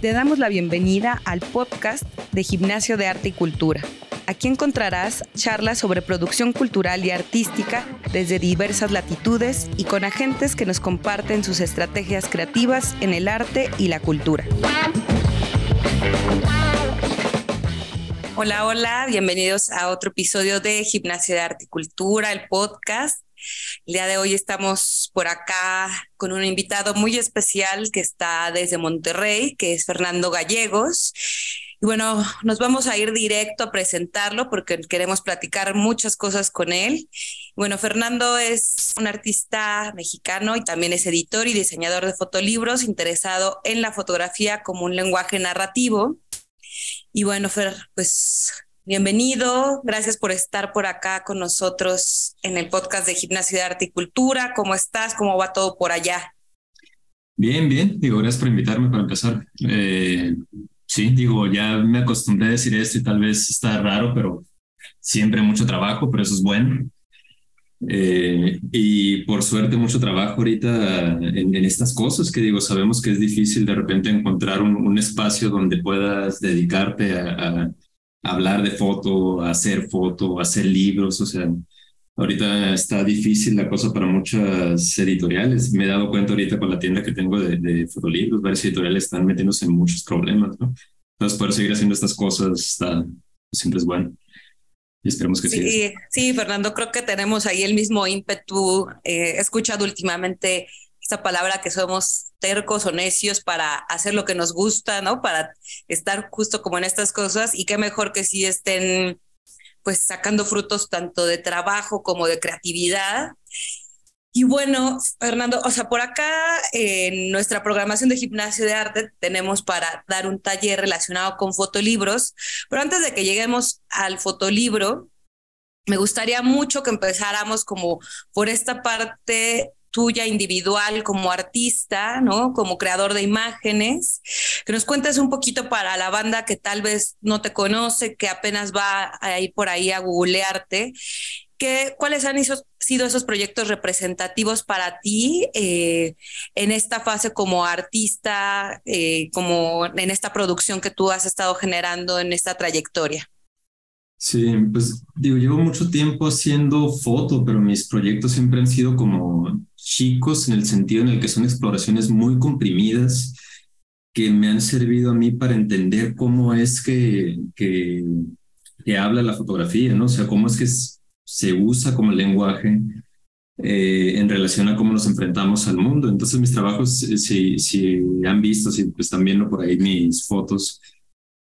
Te damos la bienvenida al podcast de Gimnasio de Arte y Cultura. Aquí encontrarás charlas sobre producción cultural y artística desde diversas latitudes y con agentes que nos comparten sus estrategias creativas en el arte y la cultura. Hola, hola, bienvenidos a otro episodio de Gimnasio de Arte y Cultura, el podcast. El día de hoy estamos por acá con un invitado muy especial que está desde Monterrey, que es Fernando Gallegos. Y bueno, nos vamos a ir directo a presentarlo porque queremos platicar muchas cosas con él. Bueno, Fernando es un artista mexicano y también es editor y diseñador de fotolibros, interesado en la fotografía como un lenguaje narrativo. Y bueno, Fer, pues bienvenido. Gracias por estar por acá con nosotros en el podcast de Gimnasio de Arte y Cultura. ¿Cómo estás? ¿Cómo va todo por allá? Bien, bien. Digo, gracias por invitarme para empezar. Eh, sí, digo, ya me acostumbré a decir esto y tal vez está raro, pero siempre mucho trabajo, pero eso es bueno. Eh, y por suerte mucho trabajo ahorita en, estas cosas que digo, sabemos que es difícil de repente encontrar un, espacio donde puedas dedicarte a, hablar de foto, hacer foto, hacer libros, o sea, ahorita está difícil la cosa para muchas editoriales. Me he dado cuenta ahorita con la tienda que tengo de, de fotolibros, varias editoriales están metiéndose en muchos problemas, ¿no? Entonces, poder seguir haciendo estas cosas está, siempre es bueno. Y esperemos que sí. Sí, Fernando, creo que tenemos ahí el mismo ímpetu. Eh, he escuchado últimamente esta palabra que somos tercos o necios para hacer lo que nos gusta, ¿no? Para estar justo como en estas cosas y qué mejor que si estén pues sacando frutos tanto de trabajo como de creatividad. Y bueno, Fernando, o sea, por acá en nuestra programación de gimnasio de arte tenemos para dar un taller relacionado con fotolibros, pero antes de que lleguemos al fotolibro, me gustaría mucho que empezáramos como por esta parte tuya individual como artista, ¿no? Como creador de imágenes, que nos cuentes un poquito para la banda que tal vez no te conoce, que apenas va a ir por ahí a googlearte, ¿cuáles han sido esos proyectos representativos para ti eh, en esta fase como artista, eh, como en esta producción que tú has estado generando en esta trayectoria? Sí, pues digo, llevo mucho tiempo haciendo foto, pero mis proyectos siempre han sido como chicos en el sentido en el que son exploraciones muy comprimidas que me han servido a mí para entender cómo es que, que, habla la fotografía, ¿no? O sea, cómo es que se usa como lenguaje eh, en relación a cómo nos enfrentamos al mundo. Entonces mis trabajos, eh, si, si han visto, si están viendo por ahí mis fotos,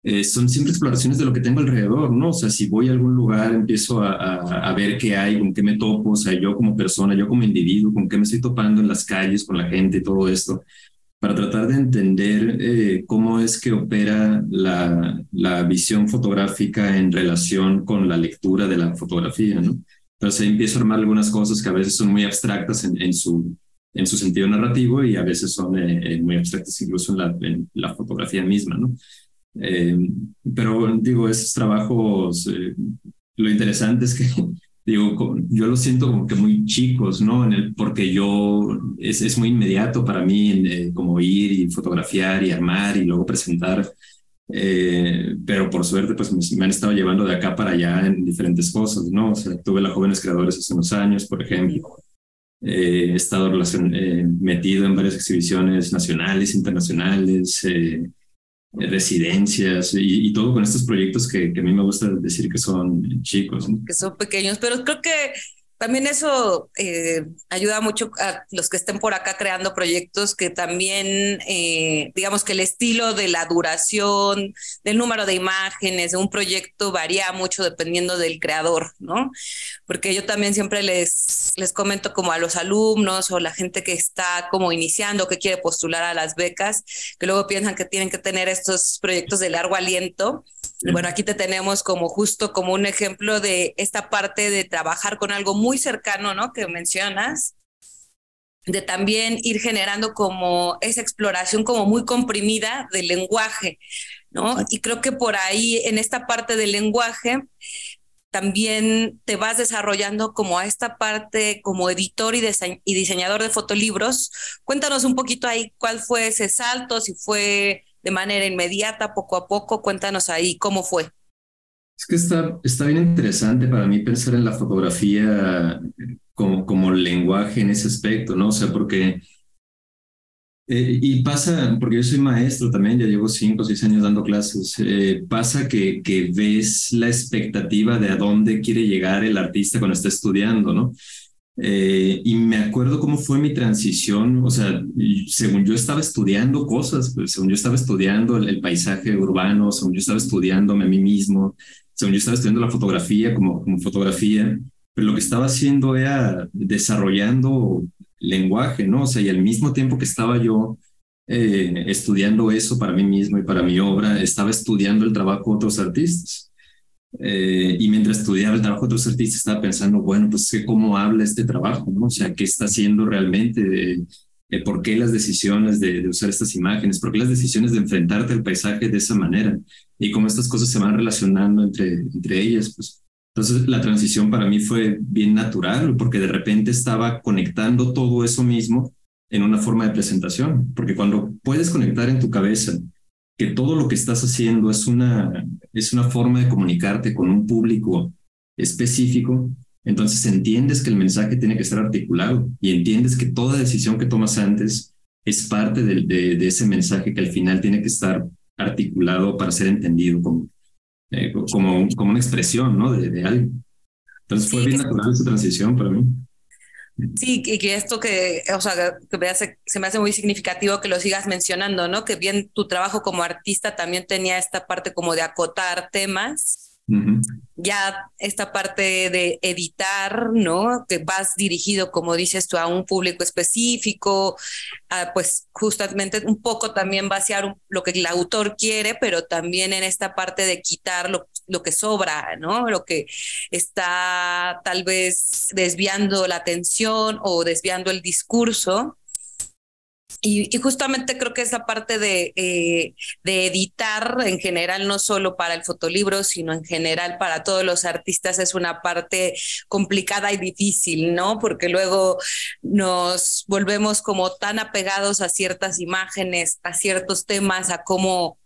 eh, son siempre exploraciones de lo que tengo alrededor, ¿no? O sea, si voy a algún lugar, empiezo a, a, ver qué hay, con qué me topo, o sea, yo como persona, yo como individuo, con qué me estoy topando en las calles, con la gente y todo esto para tratar de entender eh, cómo es que opera la, la, visión fotográfica en relación con la lectura de la fotografía, ¿no? Entonces ahí empiezo a armar algunas cosas que a veces son muy abstractas en, en su, en su sentido narrativo y a veces son eh, eh, muy abstractas incluso en la, en la fotografía misma, ¿no? Pero digo, esos trabajos, lo interesante es que digo, yo lo siento como que muy chicos, ¿no? En el, porque yo, es, es muy inmediato para mí eh, como ir y fotografiar y armar y luego presentar, eh, pero por suerte pues me, han estado llevando de acá para allá en diferentes cosas, ¿no? O sea, tuve la Jóvenes Creadores hace unos años, por ejemplo. Eh, he estado metido en varias exhibiciones nacionales, internacionales, residencias y, todo con estos proyectos que, que, a mí me gusta decir que son chicos. Que son pequeños, pero creo que también eso eh, ayuda mucho a los que estén por acá creando proyectos que también, eh, digamos que el estilo de la duración, del número de imágenes de un proyecto varía mucho dependiendo del creador, ¿no? Porque yo también siempre les, les comento como a los alumnos o la gente que está como iniciando, que quiere postular a las becas, que luego piensan que tienen que tener estos proyectos de largo aliento bueno, aquí te tenemos como justo como un ejemplo de esta parte de trabajar con algo muy cercano, ¿no? Que mencionas, de también ir generando como esa exploración como muy comprimida del lenguaje, ¿no? Y creo que por ahí, en esta parte del lenguaje, también te vas desarrollando como a esta parte como editor y, y diseñador de fotolibros. Cuéntanos un poquito ahí cuál fue ese salto, si fue de manera inmediata, poco a poco. Cuéntanos ahí cómo fue. Es que está, está bien interesante para mí pensar en la fotografía como, como lenguaje en ese aspecto, ¿no? O sea, porque... Eh, y pasa, porque yo soy maestro también, ya llevo cinco o seis años dando clases, eh, pasa que, que ves la expectativa de a dónde quiere llegar el artista cuando está estudiando, ¿no? Eh, y me acuerdo cómo fue mi transición, o sea, según yo estaba estudiando cosas, pues, según yo estaba estudiando el, paisaje urbano, según yo estaba estudiándome a mí mismo, según yo estaba estudiando la fotografía como, como fotografía, pero lo que estaba haciendo era desarrollando lenguaje, ¿no? O sea, y al mismo tiempo que estaba yo eh, estudiando eso para mí mismo y para mi obra, estaba estudiando el trabajo de otros artistas. Eh, y mientras estudiaba el trabajo de otros artistas, estaba pensando, bueno, pues cómo habla este trabajo, ¿no? O sea, ¿qué está haciendo realmente? ¿Por qué las decisiones de, de, usar estas imágenes? ¿Por qué las decisiones de enfrentarte al paisaje de esa manera? Y cómo estas cosas se van relacionando entre, entre ellas, pues. Entonces, la transición para mí fue bien natural, porque de repente estaba conectando todo eso mismo en una forma de presentación, porque cuando puedes conectar en tu cabeza que todo lo que estás haciendo es una, es una forma de comunicarte con un público específico, entonces entiendes que el mensaje tiene que estar articulado y entiendes que toda decisión que tomas antes es parte de, de, ese mensaje que al final tiene que estar articulado para ser entendido como, eh, como, como una expresión ¿no? de, de algo. Entonces fue bien natural esa transición para mí. Sí, y que esto que, o sea, que me hace, se me hace muy significativo que lo sigas mencionando, ¿no? Que bien tu trabajo como artista también tenía esta parte como de acotar temas ya esta parte de editar, ¿no? Que vas dirigido, como dices tú, a un público específico, pues justamente un poco también vaciar lo que el autor quiere, pero también en esta parte de quitar lo, lo que sobra, ¿no? Lo que está tal vez desviando la atención o desviando el discurso. Y, justamente creo que esa parte de, eh, de, editar en general, no solo para el fotolibro, sino en general para todos los artistas, es una parte complicada y difícil, ¿no? Porque luego nos volvemos como tan apegados a ciertas imágenes, a ciertos temas, a cómo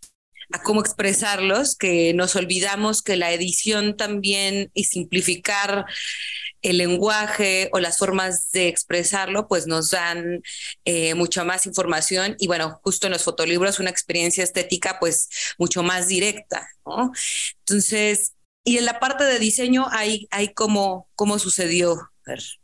a cómo expresarlos, que nos olvidamos que la edición también y simplificar el lenguaje o las formas de expresarlo, pues nos dan eh, mucha más información y bueno, justo en los fotolibros una experiencia estética pues mucho más directa. Entonces, y en la parte de diseño, hay, hay cómo, cómo sucedió.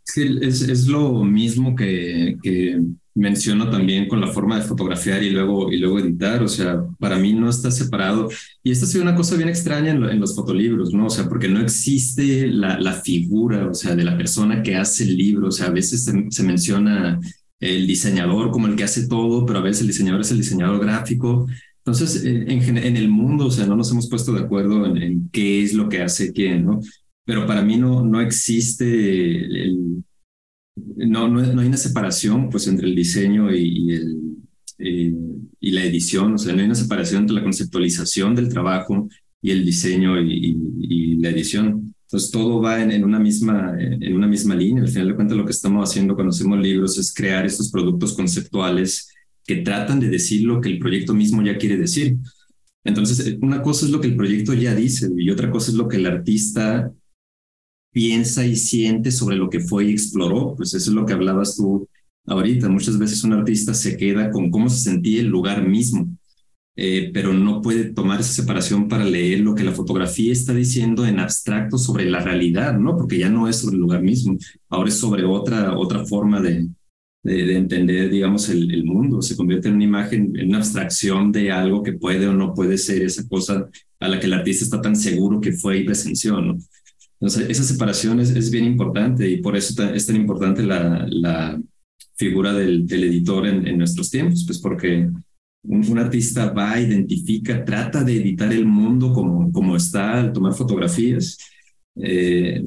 Sí, es, es lo mismo que, que menciono también con la forma de fotografiar y luego, y luego editar, o sea, para mí no está separado. Y esta ha sido una cosa bien extraña en, los fotolibros, ¿no? O sea, porque no existe la, la, figura, o sea, de la persona que hace el libro, o sea, a veces se, menciona el diseñador como el que hace todo, pero a veces el diseñador es el diseñador gráfico. Entonces, eh, en, en el mundo, o sea, no nos hemos puesto de acuerdo en, en qué es lo que hace quién, ¿no? Pero para mí no, no existe el, no, no, hay una separación pues entre el diseño y, el, eh, y la edición, o sea, no hay una separación entre la conceptualización del trabajo y el diseño y, la edición. Entonces todo va en, una misma, en una misma línea. Al final de cuentas lo que estamos haciendo cuando hacemos libros es crear estos productos conceptuales que tratan de decir lo que el proyecto mismo ya quiere decir. Entonces, una cosa es lo que el proyecto ya dice y otra cosa es lo que el artista piensa y siente sobre lo que fue y exploró. Pues eso es lo que hablabas tú ahorita. Muchas veces un artista se queda con cómo se sentía el lugar mismo, eh, pero no puede tomar esa separación para leer lo que la fotografía está diciendo en abstracto sobre la realidad, ¿no? Porque ya no es sobre el lugar mismo, ahora es sobre otra, otra forma de, de, entender, digamos, el, el, mundo. Se convierte en una imagen, en una abstracción de algo que puede o no puede ser esa cosa a la que el artista está tan seguro que fue y presenció, ¿no? Entonces, esa separación es, bien importante y por eso es tan importante la, la figura del, del editor en, en, nuestros tiempos, pues porque un, artista va, identifica, trata de editar el mundo como, como está al tomar fotografías, eh,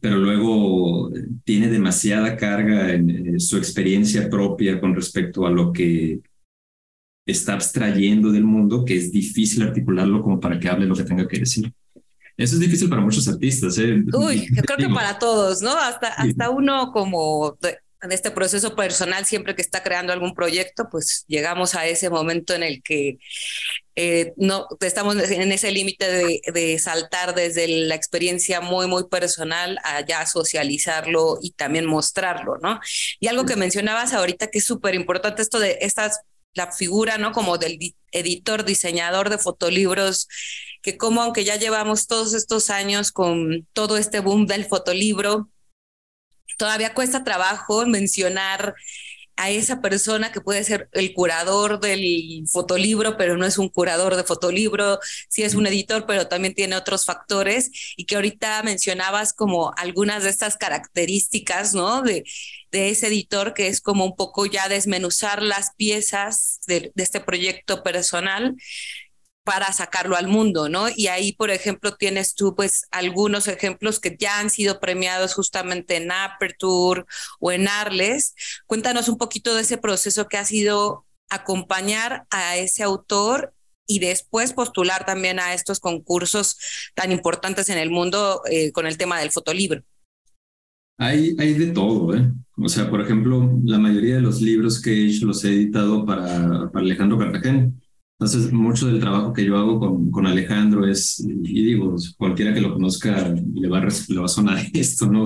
pero luego tiene demasiada carga en, su experiencia propia con respecto a lo que está abstrayendo del mundo, que es difícil articularlo como para que hable lo que tenga que decir. Eso es difícil para muchos artistas. ¿eh? Uy, yo creo que para todos, ¿no? Hasta, hasta uno como en este proceso personal, siempre que está creando algún proyecto, pues llegamos a ese momento en el que eh, no estamos en ese límite de, de, saltar desde la experiencia muy, muy personal a ya socializarlo y también mostrarlo, ¿no? Y algo que mencionabas ahorita que es súper importante, esto de estas la figura, ¿no? Como del editor, diseñador de fotolibros, que como aunque ya llevamos todos estos años con todo este boom del fotolibro, todavía cuesta trabajo mencionar a esa persona que puede ser el curador del fotolibro, pero no es un curador de fotolibro, sí es un editor, pero también tiene otros factores y que ahorita mencionabas como algunas de estas características, ¿no? De, de ese editor que es como un poco ya desmenuzar las piezas de, este proyecto personal para sacarlo al mundo, ¿no? Y ahí, por ejemplo, tienes tú pues algunos ejemplos que ya han sido premiados justamente en Aperture o en Arles. Cuéntanos un poquito de ese proceso que ha sido acompañar a ese autor y después postular también a estos concursos tan importantes en el mundo eh, con el tema del fotolibro. Hay, hay de todo, ¿eh? O sea, por ejemplo, la mayoría de los libros que he hecho los he editado para, Alejandro Cartagena entonces, mucho del trabajo que yo hago con, con Alejandro es, y digo, cualquiera que lo conozca le va a, le va a sonar esto, ¿no?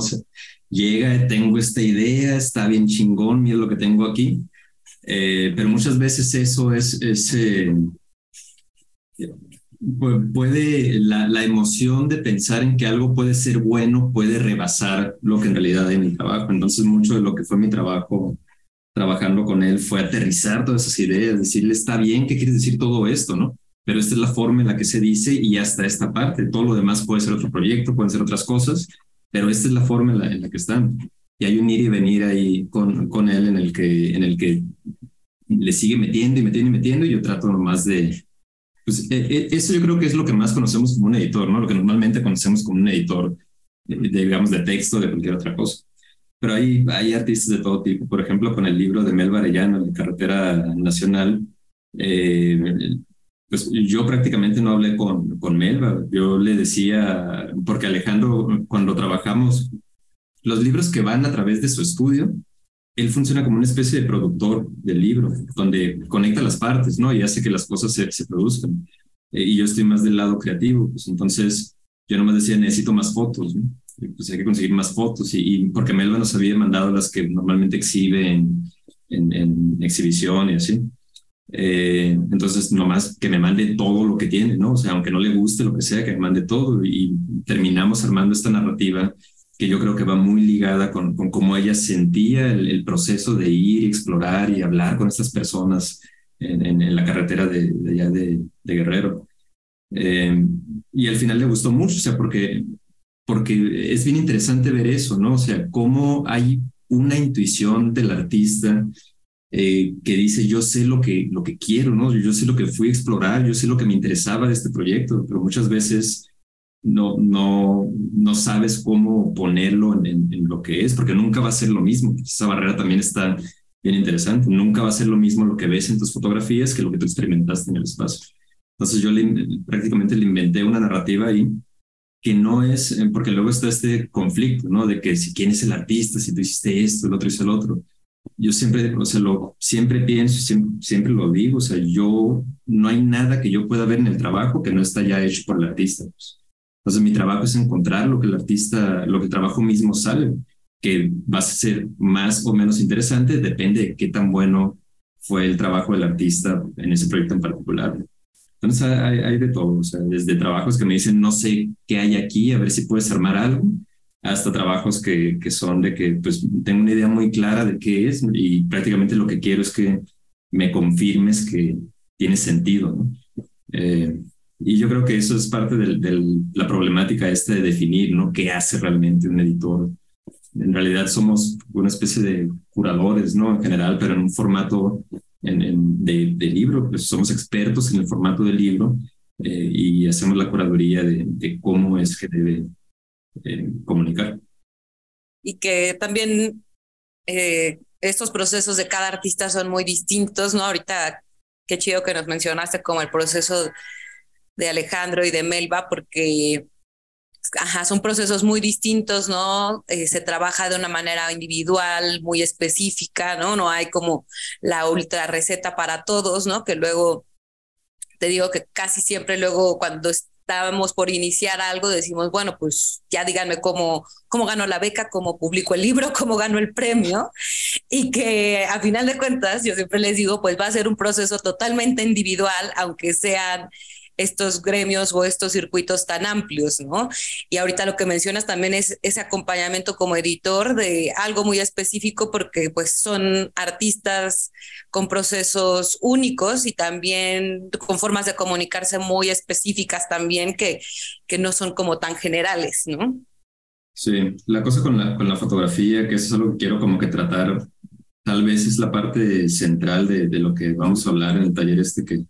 Llega, tengo esta idea, está bien chingón, mira lo que tengo aquí, eh, pero muchas veces eso es, es eh, puede, la, la, emoción de pensar en que algo puede ser bueno puede rebasar lo que en realidad en mi trabajo. Entonces, mucho de lo que fue mi trabajo trabajando con él fue aterrizar todas esas ideas, decirle, está bien, ¿qué quieres decir todo esto? ¿no? Pero esta es la forma en la que se dice y hasta esta parte. Todo lo demás puede ser otro proyecto, pueden ser otras cosas, pero esta es la forma en la, que están. Y hay un ir y venir ahí con, con él en el, que, en el que le sigue metiendo y metiendo y metiendo y yo trato nomás de... Pues e, e, eso yo creo que es lo que más conocemos como un editor, ¿no? Lo que normalmente conocemos como un editor, digamos, de texto, de cualquier otra cosa. Pero hay, hay artistas de todo tipo. Por ejemplo, con el libro de Melba Arellano, La Carretera Nacional, eh, pues yo prácticamente no hablé con, con Melba. Yo le decía, porque Alejandro, cuando trabajamos, los libros que van a través de su estudio, él funciona como una especie de productor del libro, donde conecta las partes, ¿no? Y hace que las cosas se, se produzcan. Eh, y yo estoy más del lado creativo, pues entonces yo nomás decía, necesito más fotos, ¿no? pues hay que conseguir más fotos y, porque Melba nos había mandado las que normalmente exhibe en, exhibición y así. Eh, entonces, nomás que me mande todo lo que tiene, ¿no? O sea, aunque no le guste lo que sea, que me mande todo y terminamos armando esta narrativa que yo creo que va muy ligada con, con cómo ella sentía el, proceso de ir y explorar y hablar con estas personas en, en, la carretera de, de allá de, de Guerrero. Eh, y al final le gustó mucho, o sea, porque porque es bien interesante ver eso, ¿no? O sea, cómo hay una intuición del artista eh, que dice, yo sé lo que, lo que quiero, ¿no? Yo sé lo que fui a explorar, yo sé lo que me interesaba de este proyecto, pero muchas veces no, no, no sabes cómo ponerlo en, lo que es, porque nunca va a ser lo mismo. Esa barrera también está bien interesante. Nunca va a ser lo mismo lo que ves en tus fotografías que lo que tú experimentaste en el espacio. Entonces yo prácticamente le inventé una narrativa ahí que no es, eh, porque luego está este conflicto, ¿no? De que si quién es el artista, si tú hiciste esto, el otro hizo el otro. Yo siempre, o sea, lo, siempre pienso, siempre, siempre lo digo, o sea, yo, no hay nada que yo pueda ver en el trabajo que no está ya hecho por el artista. Pues. Entonces mi trabajo es encontrar lo que el artista, lo que el trabajo mismo sale, que va a ser más o menos interesante, depende de qué tan bueno fue el trabajo del artista en ese proyecto en particular. Entonces hay, de todo, o sea, desde trabajos que me dicen no sé qué hay aquí, a ver si puedes armar algo, hasta trabajos que, que son de que pues tengo una idea muy clara de qué es y prácticamente lo que quiero es que me confirmes que tiene sentido, ¿no? Eh, y yo creo que eso es parte de la problemática esta de definir, ¿no? ¿Qué hace realmente un editor? En realidad somos una especie de curadores, ¿no? En general, pero en un formato en, de, libro, pues somos expertos en el formato del libro eh, y hacemos la curaduría de, cómo es que debe eh, comunicar. Y que también eh, estos procesos de cada artista son muy distintos, ¿no? Ahorita, qué chido que nos mencionaste como el proceso de Alejandro y de Melba, porque Ajá, son procesos muy distintos, ¿no? Eh, se trabaja de una manera individual, muy específica, ¿no? No hay como la ultra receta para todos, ¿no? Que luego, te digo que casi siempre luego cuando estábamos por iniciar algo, decimos, bueno, pues ya díganme cómo, cómo gano la beca, cómo publico el libro, cómo gano el premio. Y que a final de cuentas, yo siempre les digo, pues va a ser un proceso totalmente individual, aunque sean estos gremios o estos circuitos tan amplios, ¿no? Y ahorita lo que mencionas también es ese acompañamiento como editor de algo muy específico porque pues son artistas con procesos únicos y también con formas de comunicarse muy específicas también que, que no son como tan generales, ¿no? Sí, la cosa con la, con la fotografía, que eso es algo que quiero como que tratar, tal vez es la parte central de, de lo que vamos a hablar en el taller este que,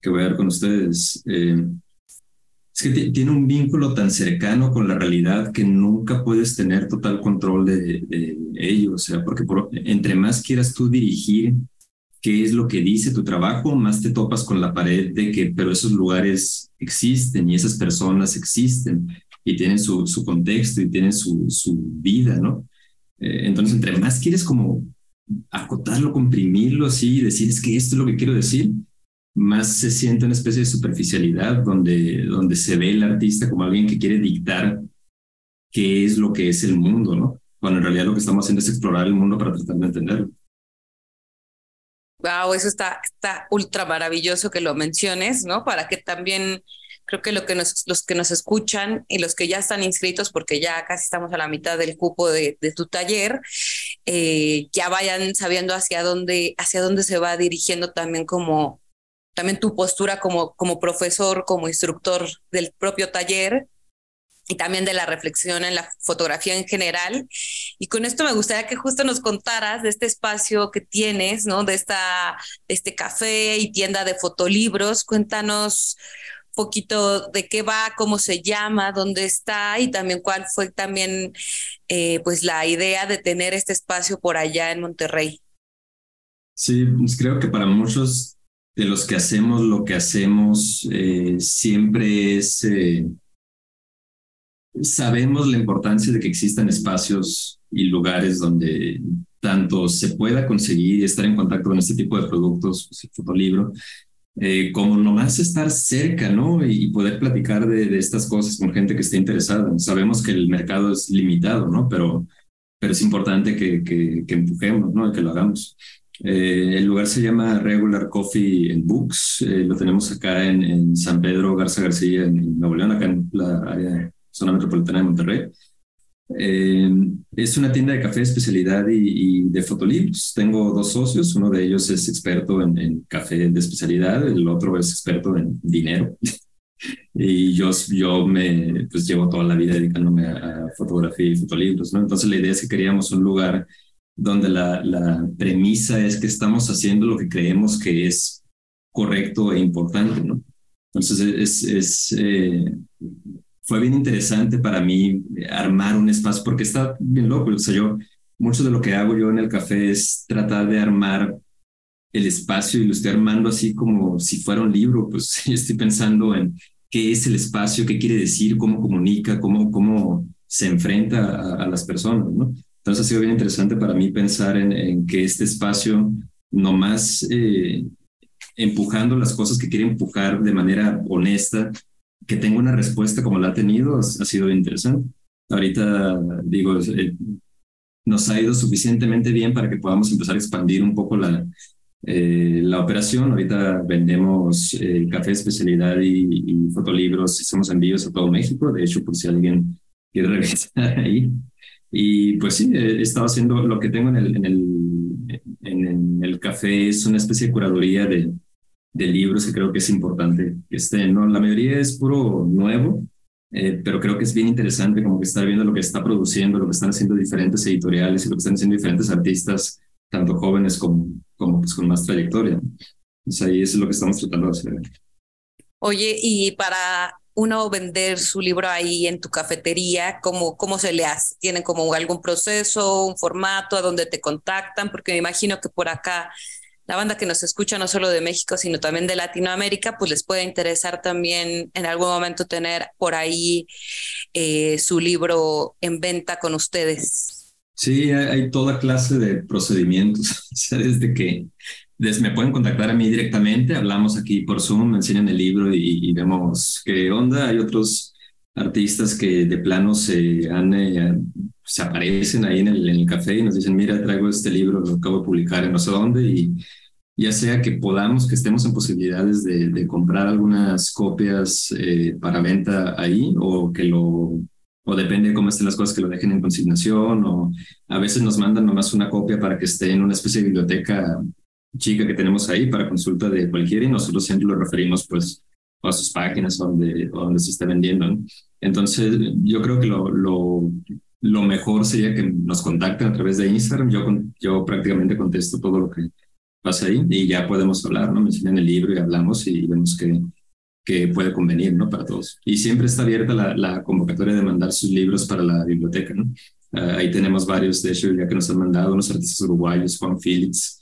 que voy a ver con ustedes, eh, es que tiene un vínculo tan cercano con la realidad que nunca puedes tener total control de, de ello, o sea, porque entre más quieras tú dirigir qué es lo que dice tu trabajo, más te topas con la pared de que, pero esos lugares existen y esas personas existen y tienen su, su contexto y tienen su, su vida, ¿no? Eh, entonces, entre más quieres como acotarlo, comprimirlo así, decir es que esto es lo que quiero decir, más se siente una especie de superficialidad donde, donde se ve el artista como alguien que quiere dictar qué es lo que es el mundo, ¿no? Cuando en realidad lo que estamos haciendo es explorar el mundo para tratar de entenderlo. Wow, eso está, está ultra maravilloso que lo menciones, ¿no? Para que también creo que, lo que nos, los que nos escuchan y los que ya están inscritos, porque ya casi estamos a la mitad del cupo de, de tu taller, eh, ya vayan sabiendo hacia dónde, hacia dónde se va dirigiendo también como, también tu postura como, como profesor, como instructor del propio taller y también de la reflexión en la fotografía en general. Y con esto me gustaría que justo nos contaras de este espacio que tienes, ¿no? De esta, este café y tienda de fotolibros. Cuéntanos poquito de qué va, cómo se llama, dónde está y también cuál fue también eh, pues la idea de tener este espacio por allá en Monterrey. Sí, pues creo que para muchos de los que hacemos lo que hacemos eh, siempre es, eh, sabemos la importancia de que existan espacios y lugares donde tanto se pueda conseguir estar en contacto con este tipo de productos, pues el fotolibro, eh, como nomás estar cerca, ¿no? Y, poder platicar de, estas cosas con gente que esté interesada. Sabemos que el mercado es limitado, ¿no? Pero, pero es importante que, que empujemos, ¿no? Que lo hagamos. Eh, el lugar se llama Regular Coffee and Books. Eh, lo tenemos acá en, en, San Pedro Garza García, en Nuevo León, acá en la área, zona metropolitana de Monterrey. Eh, es una tienda de café de especialidad y, de fotolibros. Tengo dos socios. Uno de ellos es experto en, en café de especialidad, el otro es experto en dinero. y yo, yo me pues llevo toda la vida dedicándome a, a fotografía y fotolibros, ¿no? Entonces la idea es que queríamos un lugar donde la, la premisa es que estamos haciendo lo que creemos que es correcto e importante, ¿no? Entonces, es, es eh, fue bien interesante para mí armar un espacio, porque está bien loco, o sea, yo, mucho de lo que hago yo en el café es tratar de armar el espacio y lo estoy armando así como si fuera un libro, pues estoy pensando en qué es el espacio, qué quiere decir, cómo comunica, cómo, cómo se enfrenta a, a las personas, ¿no? Entonces ha sido bien interesante para mí pensar en, que este espacio, nomás eh, empujando las cosas que quiere empujar de manera honesta, que tenga una respuesta como la ha tenido, ha, sido bien interesante. Ahorita, digo, eh, nos ha ido suficientemente bien para que podamos empezar a expandir un poco la, eh, la operación. Ahorita vendemos café especialidad y, y fotolibros, hacemos envíos a todo México. De hecho, por si alguien quiere revisar ahí, y pues sí, he estado haciendo lo que tengo en el, en el, en el café, es una especie de curaduría de, de libros que creo que es importante que estén, ¿no? La mayoría es puro nuevo, eh, pero creo que es bien interesante como que estar viendo lo que está produciendo, lo que están haciendo diferentes editoriales y lo que están haciendo diferentes artistas, tanto jóvenes como, como pues, con más trayectoria. Pues ahí es lo que estamos tratando de hacer. Oye, y para uno vender su libro ahí en tu cafetería, ¿cómo, cómo se le hace? ¿Tienen como algún proceso, un formato a donde te contactan? Porque me imagino que por acá la banda que nos escucha no solo de México, sino también de Latinoamérica, pues les puede interesar también en algún momento tener por ahí eh, su libro en venta con ustedes. Sí, hay, toda clase de procedimientos, desde que me pueden contactar a mí directamente, hablamos aquí por Zoom, me enseñan el libro y, vemos qué onda. Hay otros artistas que de plano se, han, eh, se aparecen ahí en el, en el, café y nos dicen, mira, traigo este libro, lo acabo de publicar en no sé dónde y ya sea que podamos, que estemos en posibilidades de, de comprar algunas copias eh, para venta ahí o que lo o depende de cómo estén las cosas que lo dejen en consignación o a veces nos mandan nomás una copia para que esté en una especie de biblioteca chica que tenemos ahí para consulta de cualquiera y nosotros siempre lo referimos pues a sus páginas donde, donde se está vendiendo. Entonces, yo creo que lo, lo, lo, mejor sería que nos contacten a través de Instagram. Yo, yo prácticamente contesto todo lo que pasa ahí y ya podemos hablar, ¿no? Me enseñan el libro y hablamos y vemos que, que puede convenir, ¿no? Para todos. Y siempre está abierta la, la convocatoria de mandar sus libros para la biblioteca, ¿no? Ah, ahí tenemos varios, de hecho, ya que nos han mandado unos artistas uruguayos, Juan Félix,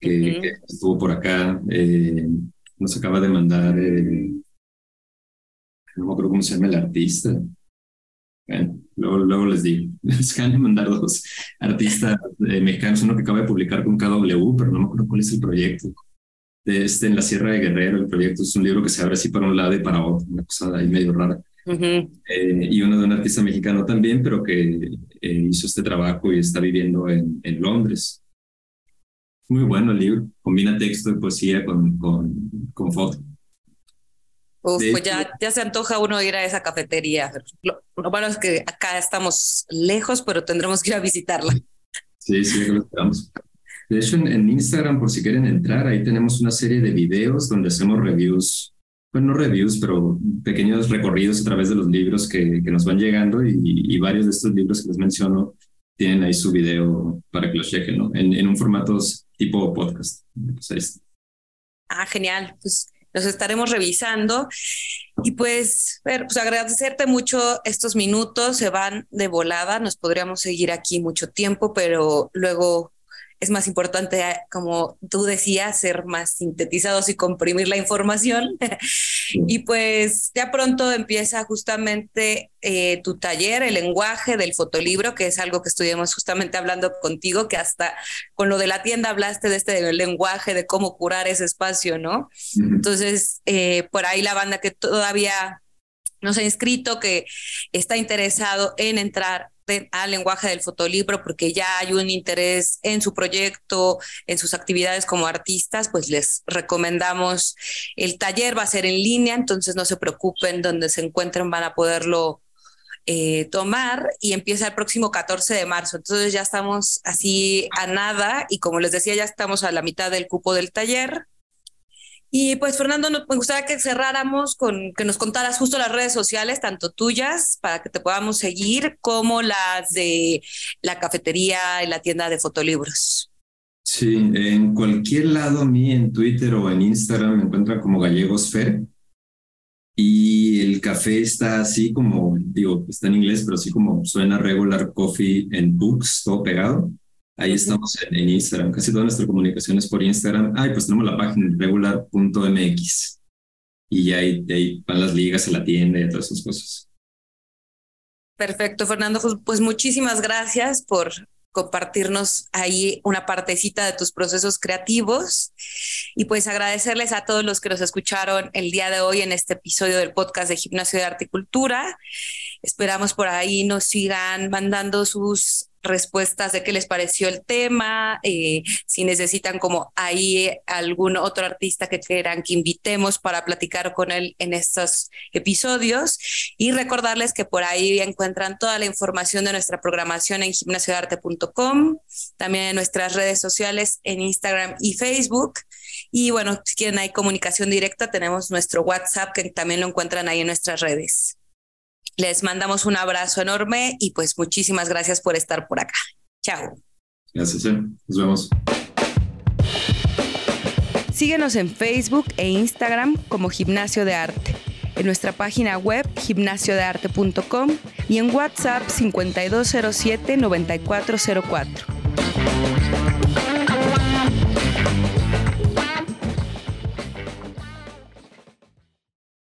que, estuvo por acá, eh, nos acaba de mandar, eh, no me acuerdo cómo se llama el artista. Bueno, luego, luego les digo, les acaban de mandar dos artistas eh, mexicanos, uno que acaba de publicar con KW, pero no me acuerdo cuál es el proyecto. Este, en la Sierra de Guerrero, el proyecto es un libro que se abre así para un lado y para otro, una cosa ahí medio rara. y uno de un artista mexicano también, pero que hizo este trabajo y está viviendo en, en Londres. Muy bueno el libro, combina texto y poesía con, con, con foto. Uf, pues ya, ya se antoja uno ir a esa cafetería. Lo, bueno es que acá estamos lejos, pero tendremos que ir a visitarla. Sí, sí, lo esperamos. De hecho, en, Instagram, por si quieren entrar, ahí tenemos una serie de videos donde hacemos reviews, bueno, no reviews, pero pequeños recorridos a través de los libros que, que nos van llegando y, y, varios de estos libros que les menciono tienen ahí su video para que los chequen, ¿no? En, en un formato tipo podcast. Pues ah, genial. Pues los estaremos revisando. Y pues, pues agradecerte mucho estos minutos, se van de volada, nos podríamos seguir aquí mucho tiempo, pero luego es más importante, como tú decías, ser más sintetizados y comprimir la información. y pues ya pronto empieza justamente eh, tu taller, el lenguaje del fotolibro, que es algo que estuvimos justamente hablando contigo, que hasta con lo de la tienda hablaste de este lenguaje, de cómo curar ese espacio, ¿no? Entonces, eh, por ahí la banda que todavía nos ha inscrito, que está interesado en entrar al lenguaje del fotolibro porque ya hay un interés en su proyecto, en sus actividades como artistas, pues les recomendamos el taller, va a ser en línea, entonces no se preocupen, donde se encuentren van a poderlo eh, tomar y empieza el próximo 14 de marzo. Entonces ya estamos así a nada y como les decía, ya estamos a la mitad del cupo del taller. Y pues Fernando, me gustaría que cerráramos con que nos contaras justo las redes sociales, tanto tuyas, para que te podamos seguir, como las de la cafetería y la tienda de fotolibros. Sí, en cualquier lado a mí, en Twitter o en Instagram, me encuentran como Gallegos Fer. Y el café está así como, digo, está en inglés, pero así como suena regular coffee en books, todo pegado. Ahí estamos en, Instagram. Casi toda nuestra comunicación es por Instagram. Ay, pues tenemos la página regular.mx. Y ahí, ahí van las ligas a la tienda y todas esas cosas. Perfecto, Fernando. Pues, pues muchísimas gracias por compartirnos ahí una partecita de tus procesos creativos y pues agradecerles a todos los que nos escucharon el día de hoy en este episodio del podcast de Gimnasio de Arte y Cultura. Esperamos por ahí nos sigan mandando sus respuestas de qué les pareció el tema, eh, si necesitan como ahí algún otro artista que quieran que invitemos para platicar con él en estos episodios y recordarles que por ahí encuentran toda la información de nuestra programación en gimnasiodearte.com, también en nuestras redes sociales en Instagram y Facebook. Y bueno, si quieren hay comunicación directa, tenemos nuestro WhatsApp que también lo encuentran ahí en nuestras redes. Les mandamos un abrazo enorme y pues muchísimas gracias por estar por acá. Chao. Gracias, eh. nos vemos. Síguenos en Facebook e Instagram como Gimnasio de Arte, en nuestra página web gimnasiodearte.com y en WhatsApp 5207-9404.